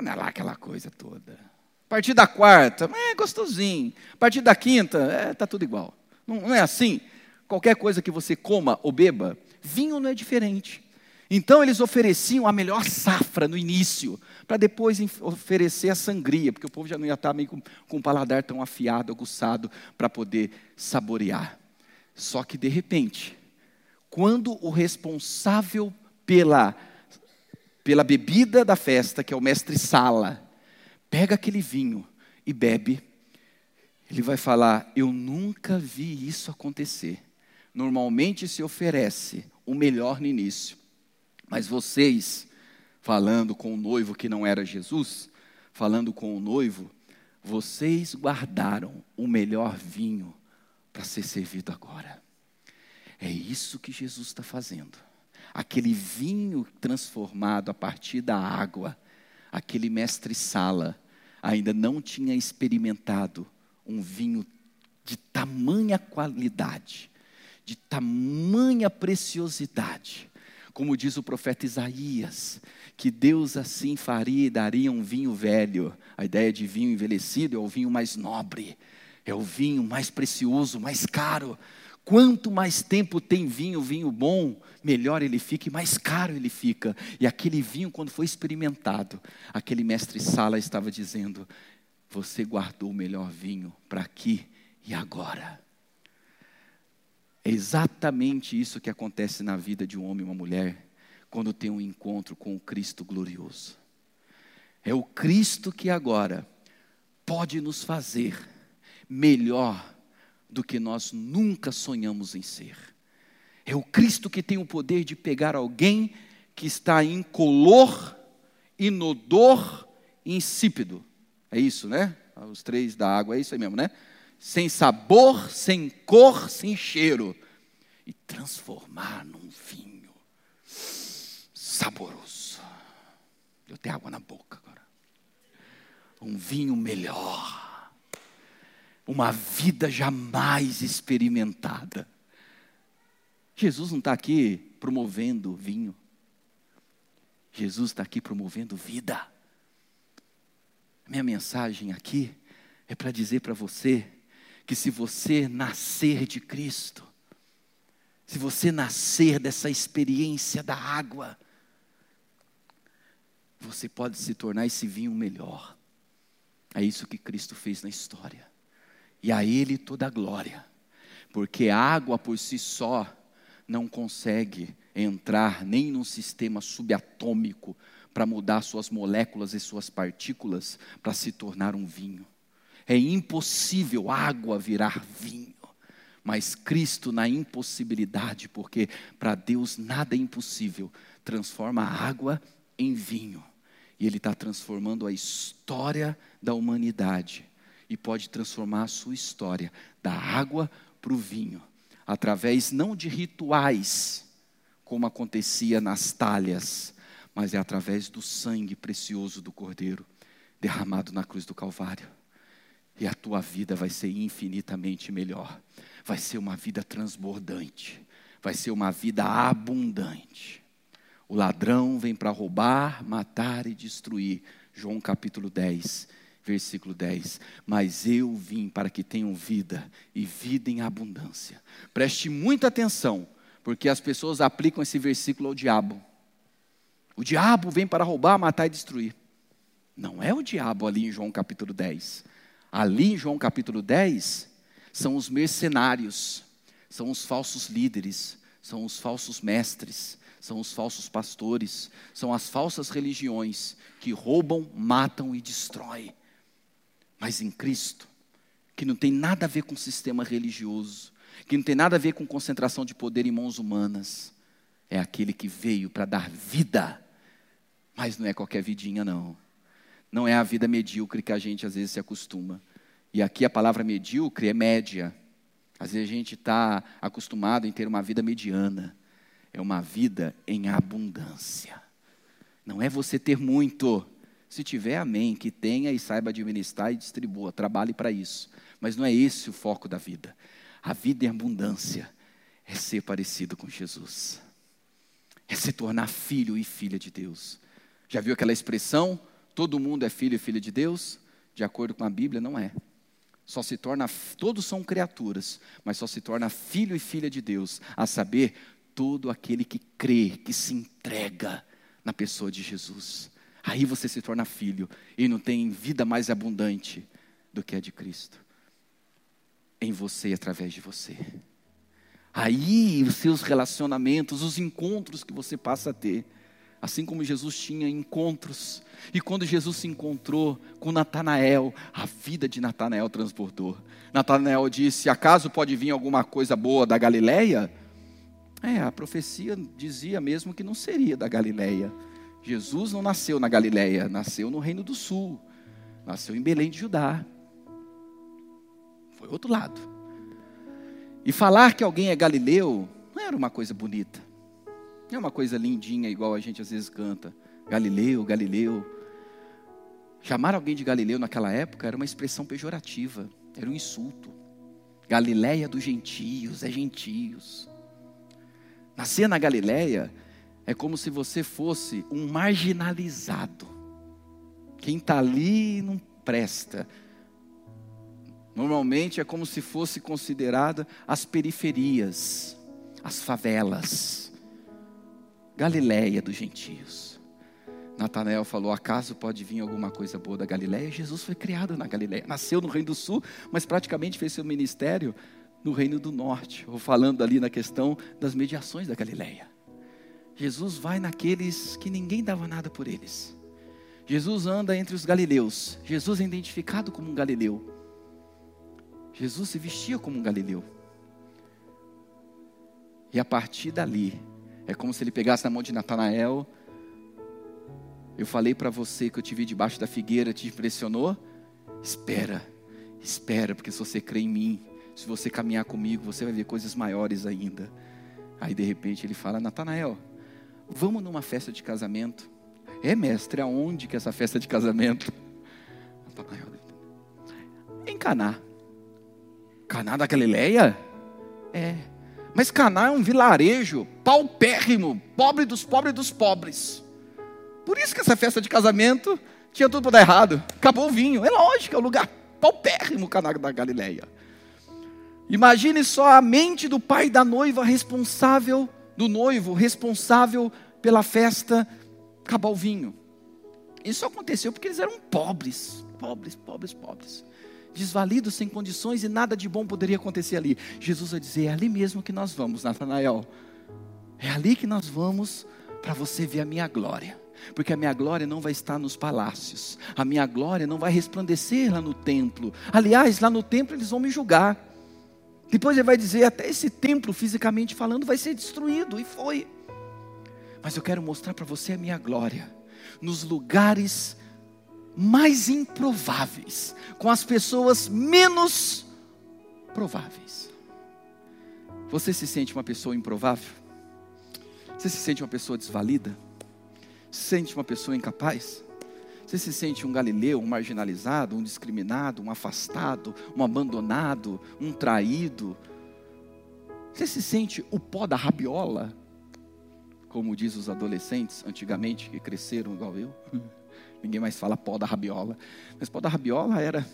não é lá aquela coisa toda. A partir da quarta, é gostosinho. A partir da quinta, é, tá tudo igual. Não, não é assim? Qualquer coisa que você coma ou beba, vinho não é diferente. Então eles ofereciam a melhor safra no início, para depois oferecer a sangria, porque o povo já não ia estar meio com, com o paladar tão afiado, aguçado, para poder saborear. Só que de repente, quando o responsável pela, pela bebida da festa, que é o mestre Sala, pega aquele vinho e bebe, ele vai falar: Eu nunca vi isso acontecer. Normalmente se oferece o melhor no início, mas vocês, falando com o noivo que não era Jesus, falando com o noivo, vocês guardaram o melhor vinho para ser servido agora. É isso que Jesus está fazendo. Aquele vinho transformado a partir da água, aquele mestre Sala ainda não tinha experimentado um vinho de tamanha qualidade, de tamanha preciosidade. Como diz o profeta Isaías, que Deus assim faria e daria um vinho velho. A ideia de vinho envelhecido é o vinho mais nobre, é o vinho mais precioso, mais caro. Quanto mais tempo tem vinho, vinho bom, melhor ele fica e mais caro ele fica. E aquele vinho, quando foi experimentado, aquele mestre Sala estava dizendo: Você guardou o melhor vinho para aqui e agora. É exatamente isso que acontece na vida de um homem e uma mulher quando tem um encontro com o Cristo glorioso. É o Cristo que agora pode nos fazer melhor do que nós nunca sonhamos em ser. É o Cristo que tem o poder de pegar alguém que está incolor, inodor insípido. É isso, né? Os três da água, é isso aí mesmo, né? Sem sabor, sem cor, sem cheiro. E transformar num vinho saboroso. Eu tenho água na boca agora. Um vinho melhor uma vida jamais experimentada. Jesus não está aqui promovendo vinho. Jesus está aqui promovendo vida. Minha mensagem aqui é para dizer para você que se você nascer de Cristo, se você nascer dessa experiência da água, você pode se tornar esse vinho melhor. É isso que Cristo fez na história e a Ele toda a glória, porque a água por si só não consegue entrar nem num sistema subatômico para mudar suas moléculas e suas partículas para se tornar um vinho. É impossível água virar vinho, mas Cristo na impossibilidade, porque para Deus nada é impossível, transforma a água em vinho. E Ele está transformando a história da humanidade e pode transformar a sua história da água para o vinho, através não de rituais, como acontecia nas talhas, mas é através do sangue precioso do Cordeiro derramado na cruz do Calvário. E a tua vida vai ser infinitamente melhor, vai ser uma vida transbordante, vai ser uma vida abundante. O ladrão vem para roubar, matar e destruir. João capítulo 10 versículo 10. Mas eu vim para que tenham vida e vida em abundância. Preste muita atenção, porque as pessoas aplicam esse versículo ao diabo. O diabo vem para roubar, matar e destruir. Não é o diabo ali em João capítulo 10. Ali em João capítulo 10 são os mercenários, são os falsos líderes, são os falsos mestres, são os falsos pastores, são as falsas religiões que roubam, matam e destroem mas em Cristo, que não tem nada a ver com sistema religioso, que não tem nada a ver com concentração de poder em mãos humanas, é aquele que veio para dar vida, mas não é qualquer vidinha, não. não é a vida medíocre que a gente às vezes se acostuma. E aqui a palavra medíocre é média. Às vezes a gente está acostumado em ter uma vida mediana. É uma vida em abundância. Não é você ter muito. Se tiver, amém. Que tenha e saiba administrar e distribua. Trabalhe para isso. Mas não é esse o foco da vida. A vida em abundância é ser parecido com Jesus. É se tornar filho e filha de Deus. Já viu aquela expressão? Todo mundo é filho e filha de Deus? De acordo com a Bíblia, não é. Só se torna, todos são criaturas, mas só se torna filho e filha de Deus, a saber, todo aquele que crê, que se entrega na pessoa de Jesus. Aí você se torna filho e não tem vida mais abundante do que a de Cristo. Em você e através de você. Aí os seus relacionamentos, os encontros que você passa a ter, assim como Jesus tinha encontros. E quando Jesus se encontrou com Natanael, a vida de Natanael transbordou. Natanael disse: Acaso pode vir alguma coisa boa da Galileia? É, a profecia dizia mesmo que não seria da Galileia. Jesus não nasceu na Galileia, nasceu no Reino do Sul, nasceu em Belém de Judá. Foi outro lado. E falar que alguém é galileu não era uma coisa bonita. Não é uma coisa lindinha, igual a gente às vezes canta. Galileu, Galileu. Chamar alguém de Galileu naquela época era uma expressão pejorativa, era um insulto. Galileia dos gentios, é gentios. Nascer na Galileia é como se você fosse um marginalizado. Quem está ali não presta. Normalmente é como se fosse considerada as periferias, as favelas. Galileia dos gentios. Natanael falou: acaso pode vir alguma coisa boa da Galileia? Jesus foi criado na Galileia, nasceu no Reino do Sul, mas praticamente fez seu ministério no reino do norte, ou falando ali na questão das mediações da Galileia. Jesus vai naqueles que ninguém dava nada por eles. Jesus anda entre os galileus. Jesus é identificado como um galileu. Jesus se vestia como um galileu. E a partir dali, é como se ele pegasse na mão de Natanael. Eu falei para você que eu te vi debaixo da figueira, te impressionou? Espera, espera, porque se você crê em mim, se você caminhar comigo, você vai ver coisas maiores ainda. Aí de repente ele fala: Natanael, vamos numa festa de casamento. É, mestre, aonde que é essa festa de casamento? Em Caná. Caná da Galileia? É. Mas Caná é um vilarejo paupérrimo, pobre dos pobres dos pobres. Por isso que essa festa de casamento tinha tudo para dar errado. Acabou o vinho. É lógico, é um lugar paupérrimo, Caná da Galileia. Imagine só a mente do pai da noiva responsável, do noivo responsável pela festa acabar o vinho. Isso aconteceu porque eles eram pobres, pobres, pobres, pobres. Desvalidos, sem condições e nada de bom poderia acontecer ali. Jesus vai dizer: é ali mesmo que nós vamos, Natanael. É ali que nós vamos para você ver a minha glória. Porque a minha glória não vai estar nos palácios, a minha glória não vai resplandecer lá no templo. Aliás, lá no templo eles vão me julgar. Depois ele vai dizer: até esse templo, fisicamente falando, vai ser destruído. E foi. Mas eu quero mostrar para você a minha glória. Nos lugares mais improváveis, com as pessoas menos prováveis. Você se sente uma pessoa improvável? Você se sente uma pessoa desvalida? Se sente uma pessoa incapaz? Você se sente um galileu, um marginalizado, um discriminado, um afastado, um abandonado, um traído? Você se sente o pó da rabiola? Como diz os adolescentes antigamente que cresceram igual eu. Ninguém mais fala pó da rabiola. Mas pó da rabiola era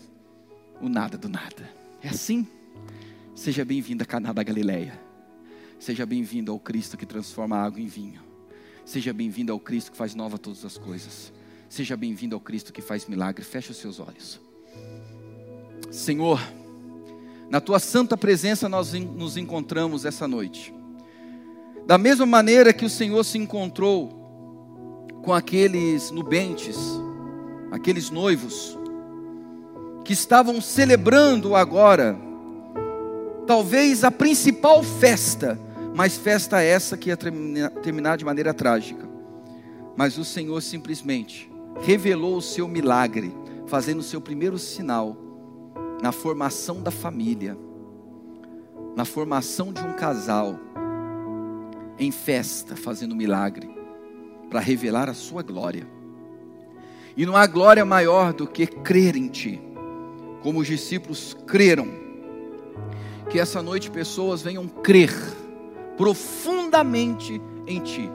o nada do nada. É assim. Seja bem-vindo a Caná da Galileia. Seja bem-vindo ao Cristo que transforma a água em vinho. Seja bem-vindo ao Cristo que faz nova todas as coisas. Seja bem-vindo ao Cristo que faz milagre. Feche os seus olhos. Senhor, na tua santa presença nós nos encontramos essa noite. Da mesma maneira que o Senhor se encontrou com aqueles nubentes, aqueles noivos, que estavam celebrando agora, talvez a principal festa, mas festa essa que ia terminar de maneira trágica. Mas o Senhor simplesmente revelou o seu milagre, fazendo o seu primeiro sinal na formação da família, na formação de um casal, em festa, fazendo milagre, para revelar a sua glória. E não há glória maior do que crer em Ti, como os discípulos creram. Que essa noite pessoas venham crer profundamente em Ti.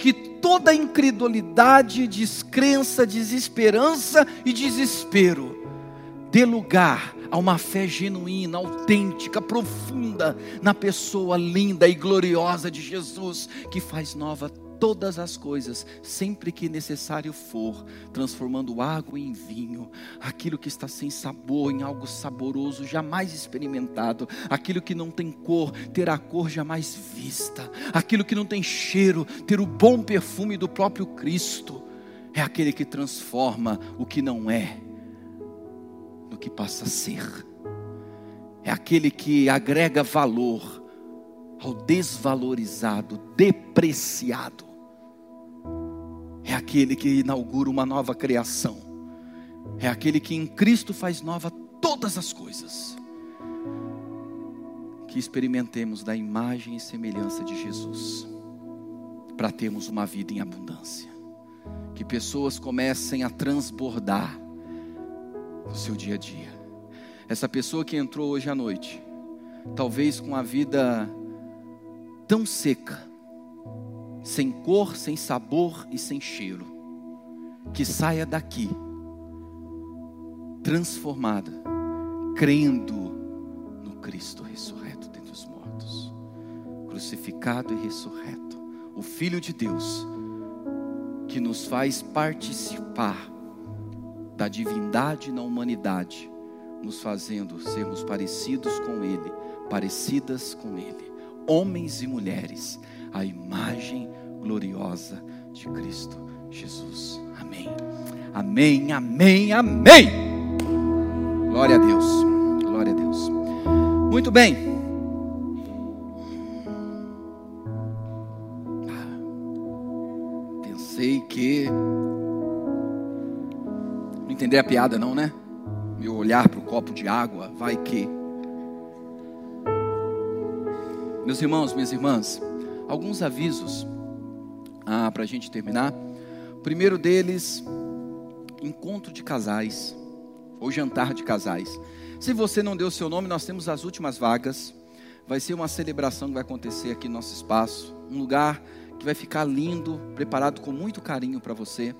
Que toda incredulidade, descrença, desesperança e desespero dê lugar a uma fé genuína, autêntica, profunda na pessoa linda e gloriosa de Jesus, que faz nova todas as coisas, sempre que necessário for, transformando água em vinho, aquilo que está sem sabor em algo saboroso, jamais experimentado, aquilo que não tem cor, terá cor jamais vista, aquilo que não tem cheiro, ter o bom perfume do próprio Cristo, é aquele que transforma o que não é no que passa a ser, é aquele que agrega valor ao desvalorizado, depreciado é aquele que inaugura uma nova criação, é aquele que em Cristo faz nova todas as coisas. Que experimentemos da imagem e semelhança de Jesus, para termos uma vida em abundância. Que pessoas comecem a transbordar no seu dia a dia. Essa pessoa que entrou hoje à noite, talvez com a vida tão seca, sem cor, sem sabor e sem cheiro, que saia daqui transformada, crendo no Cristo ressurreto dentre os mortos, crucificado e ressurreto, o Filho de Deus, que nos faz participar da divindade na humanidade, nos fazendo sermos parecidos com Ele, parecidas com Ele, homens e mulheres a imagem gloriosa de Cristo Jesus. Amém. Amém, amém, amém. Glória a Deus. Glória a Deus. Muito bem. Pensei que não entender a piada não, né? Meu olhar para o copo de água, vai que Meus irmãos, minhas irmãs, alguns avisos ah, para a gente terminar. O primeiro deles, encontro de casais, ou jantar de casais. Se você não deu seu nome, nós temos as últimas vagas. Vai ser uma celebração que vai acontecer aqui no nosso espaço. Um lugar que vai ficar lindo, preparado com muito carinho para você.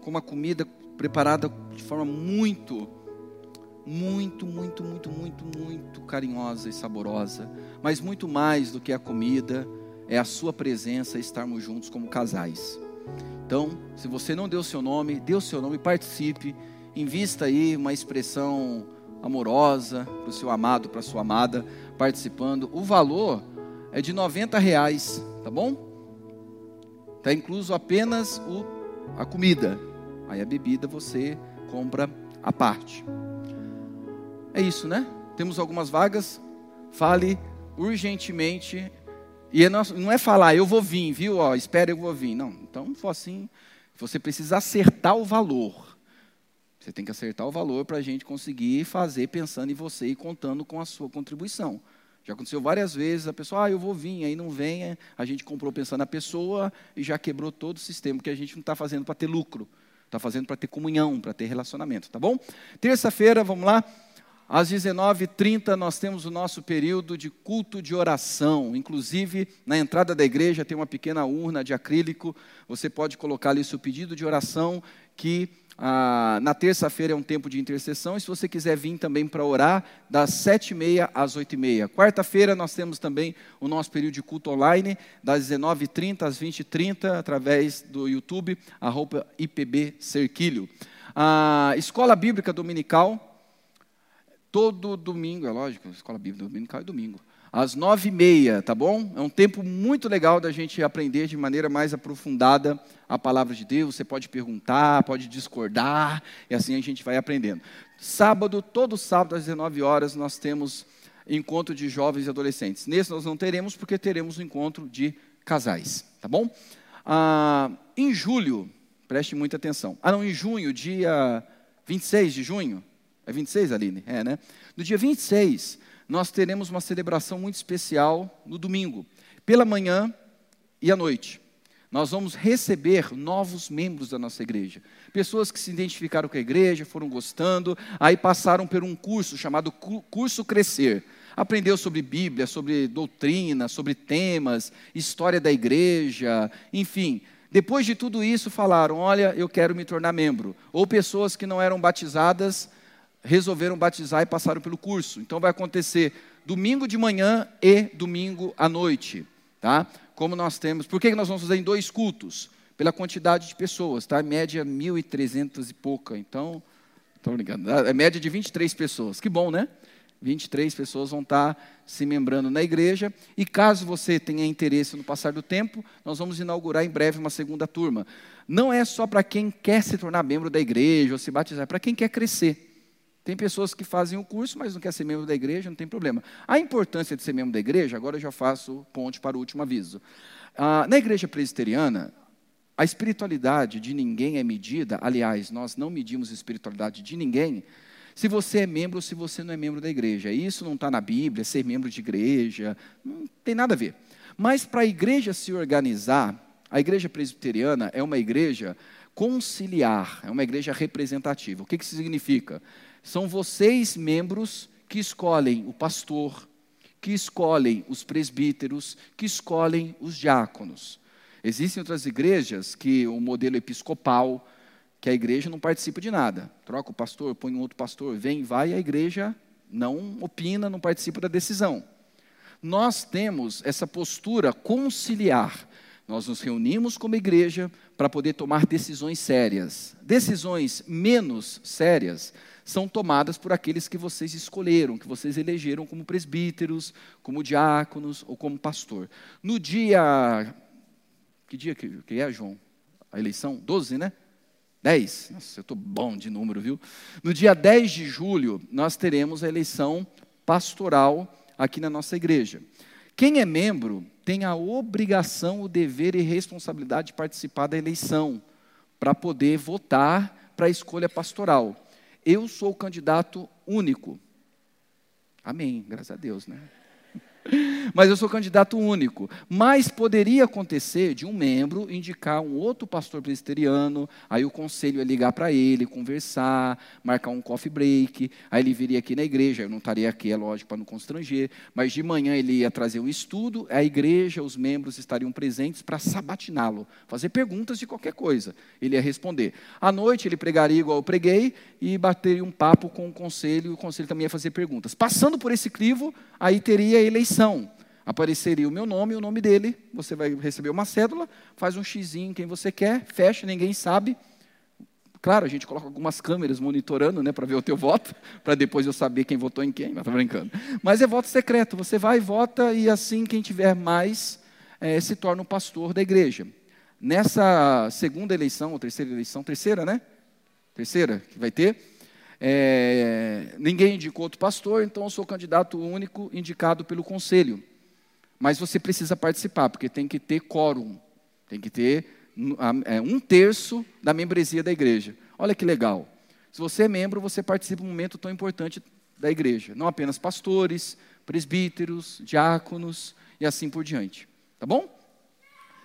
Com uma comida preparada de forma muito muito, muito, muito, muito, muito carinhosa e saborosa, mas muito mais do que a comida, é a sua presença estarmos juntos como casais. Então, se você não deu seu nome, dê o seu nome, participe, invista aí uma expressão amorosa para o seu amado, para a sua amada, participando. O valor é de 90 reais, tá bom? Está incluso apenas o, a comida. Aí a bebida você compra à parte. É isso, né? Temos algumas vagas. Fale urgentemente e é não é falar, eu vou vir, viu? Ó, espera, eu vou vir. Não, então for assim. Você precisa acertar o valor. Você tem que acertar o valor para a gente conseguir fazer pensando em você e contando com a sua contribuição. Já aconteceu várias vezes, a pessoa, ah, eu vou vir, aí não vem, a gente comprou pensando na pessoa e já quebrou todo o sistema, que a gente não está fazendo para ter lucro, está fazendo para ter comunhão, para ter relacionamento, tá bom? Terça-feira, vamos lá. Às 19h30 nós temos o nosso período de culto de oração. Inclusive, na entrada da igreja tem uma pequena urna de acrílico. Você pode colocar ali seu pedido de oração, que ah, na terça-feira é um tempo de intercessão. E se você quiser vir também para orar, das 7h30 às 8h30. Quarta-feira nós temos também o nosso período de culto online, das 19h30 às 20h30, através do YouTube, arroba IPB Cerquilho. A Escola Bíblica Dominical Todo domingo, é lógico, escola bíblica dominical é domingo. Às nove e meia, tá bom? É um tempo muito legal da gente aprender de maneira mais aprofundada a palavra de Deus. Você pode perguntar, pode discordar, e assim a gente vai aprendendo. Sábado, todo sábado às 19 horas, nós temos encontro de jovens e adolescentes. Nesse nós não teremos, porque teremos um encontro de casais, tá bom? Ah, em julho, Preste muita atenção. Ah, não, em junho, dia 26 de junho. É 26, Aline? É, né? No dia 26, nós teremos uma celebração muito especial no domingo, pela manhã e à noite. Nós vamos receber novos membros da nossa igreja. Pessoas que se identificaram com a igreja, foram gostando, aí passaram por um curso chamado Curso Crescer. Aprendeu sobre Bíblia, sobre doutrina, sobre temas, história da igreja, enfim. Depois de tudo isso, falaram: Olha, eu quero me tornar membro. Ou pessoas que não eram batizadas resolveram batizar e passaram pelo curso. Então vai acontecer domingo de manhã e domingo à noite, tá? Como nós temos. Por que nós vamos fazer em dois cultos? Pela quantidade de pessoas, tá? Média 1.300 e pouca. Então, estou brincando. É média de 23 pessoas. Que bom, né? 23 pessoas vão estar se membrando na igreja. E caso você tenha interesse no passar do tempo, nós vamos inaugurar em breve uma segunda turma. Não é só para quem quer se tornar membro da igreja ou se batizar, é para quem quer crescer. Tem pessoas que fazem o curso, mas não quer ser membro da igreja, não tem problema. A importância de ser membro da igreja, agora eu já faço ponte para o último aviso. Ah, na igreja presbiteriana, a espiritualidade de ninguém é medida, aliás, nós não medimos a espiritualidade de ninguém se você é membro ou se você não é membro da igreja. Isso não está na Bíblia, ser membro de igreja, não tem nada a ver. Mas para a igreja se organizar, a igreja presbiteriana é uma igreja conciliar, é uma igreja representativa. O que, que isso significa? São vocês, membros, que escolhem o pastor, que escolhem os presbíteros, que escolhem os diáconos. Existem outras igrejas que o modelo episcopal, que a igreja não participa de nada. Troca o pastor, põe um outro pastor, vem, vai, e a igreja não opina, não participa da decisão. Nós temos essa postura conciliar. Nós nos reunimos como igreja para poder tomar decisões sérias. Decisões menos sérias são tomadas por aqueles que vocês escolheram, que vocês elegeram como presbíteros, como diáconos ou como pastor. No dia. Que dia que é, João? A eleição? 12, né? 10. Nossa, eu estou bom de número, viu? No dia 10 de julho, nós teremos a eleição pastoral aqui na nossa igreja. Quem é membro tem a obrigação, o dever e responsabilidade de participar da eleição, para poder votar para a escolha pastoral. Eu sou o candidato único. Amém, graças a Deus, né? Mas eu sou candidato único. Mas poderia acontecer de um membro indicar um outro pastor presbiteriano, aí o conselho ia ligar para ele, conversar, marcar um coffee break, aí ele viria aqui na igreja, eu não estaria aqui, é lógico, para não constranger, mas de manhã ele ia trazer um estudo, a igreja, os membros estariam presentes para sabatiná-lo, fazer perguntas de qualquer coisa, ele ia responder. À noite ele pregaria igual eu preguei e bateria um papo com o conselho, e o conselho também ia fazer perguntas. Passando por esse crivo, aí teria a eleição apareceria o meu nome e o nome dele. Você vai receber uma cédula, faz um xizinho quem você quer, fecha, ninguém sabe. Claro, a gente coloca algumas câmeras monitorando, né, para ver o teu voto, para depois eu saber quem votou em quem. Mas tá brincando. Mas é voto secreto. Você vai e vota e assim quem tiver mais é, se torna o pastor da igreja. Nessa segunda eleição ou terceira eleição, terceira, né? Terceira que vai ter. É, ninguém indicou outro pastor, então eu sou candidato único indicado pelo conselho. Mas você precisa participar, porque tem que ter quórum, tem que ter é, um terço da membresia da igreja. Olha que legal. Se você é membro, você participa de um momento tão importante da igreja. Não apenas pastores, presbíteros, diáconos e assim por diante. Tá bom?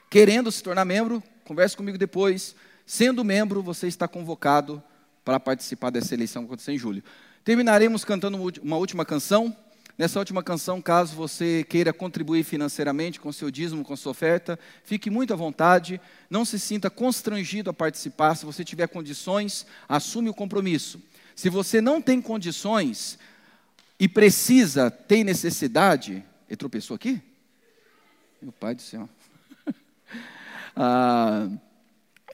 Querendo se tornar membro, converse comigo depois. Sendo membro, você está convocado para participar dessa eleição que acontecer em julho. Terminaremos cantando uma última canção. Nessa última canção, caso você queira contribuir financeiramente com seu dízimo, com sua oferta, fique muito à vontade, não se sinta constrangido a participar. Se você tiver condições, assume o compromisso. Se você não tem condições e precisa, tem necessidade, ele tropeçou aqui? Meu pai do céu. ah,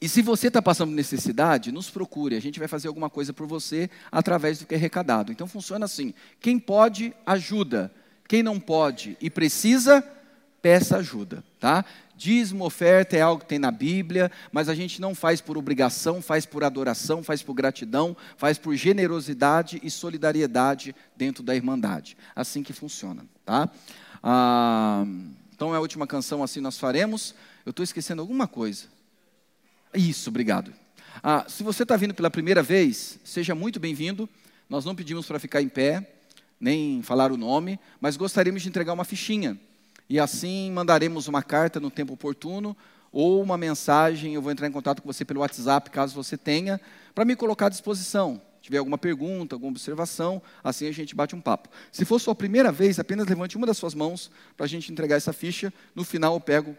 e se você está passando necessidade, nos procure. A gente vai fazer alguma coisa por você através do que é arrecadado. Então funciona assim: quem pode, ajuda. Quem não pode e precisa, peça ajuda, tá? Dízimo, oferta é algo que tem na Bíblia, mas a gente não faz por obrigação, faz por adoração, faz por gratidão, faz por generosidade e solidariedade dentro da Irmandade. Assim que funciona, tá? Ah, então é a última canção, assim nós faremos. Eu estou esquecendo alguma coisa. Isso, obrigado. Ah, se você está vindo pela primeira vez, seja muito bem-vindo. Nós não pedimos para ficar em pé, nem falar o nome, mas gostaríamos de entregar uma fichinha. E assim mandaremos uma carta no tempo oportuno ou uma mensagem. Eu vou entrar em contato com você pelo WhatsApp, caso você tenha, para me colocar à disposição. Se tiver alguma pergunta, alguma observação, assim a gente bate um papo. Se for sua primeira vez, apenas levante uma das suas mãos para a gente entregar essa ficha. No final eu pego